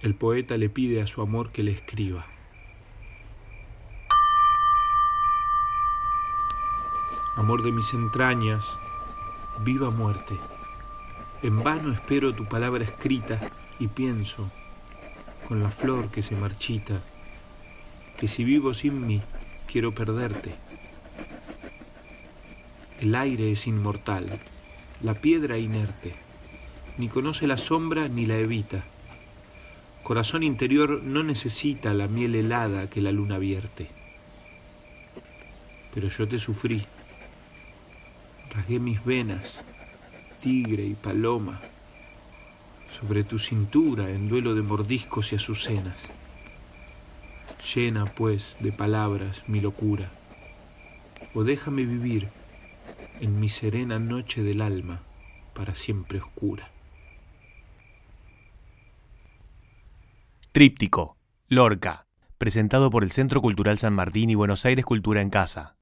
El poeta le pide a su amor que le escriba. Amor de mis entrañas, viva muerte. En vano espero tu palabra escrita y pienso, con la flor que se marchita, que si vivo sin mí, quiero perderte. El aire es inmortal, la piedra inerte, ni conoce la sombra ni la evita. Corazón interior no necesita la miel helada que la luna vierte. Pero yo te sufrí, rasgué mis venas, tigre y paloma, sobre tu cintura en duelo de mordiscos y azucenas. Llena, pues, de palabras mi locura, o déjame vivir en mi serena noche del alma para siempre oscura. Tríptico, Lorca, presentado por el Centro Cultural San Martín y Buenos Aires Cultura en Casa.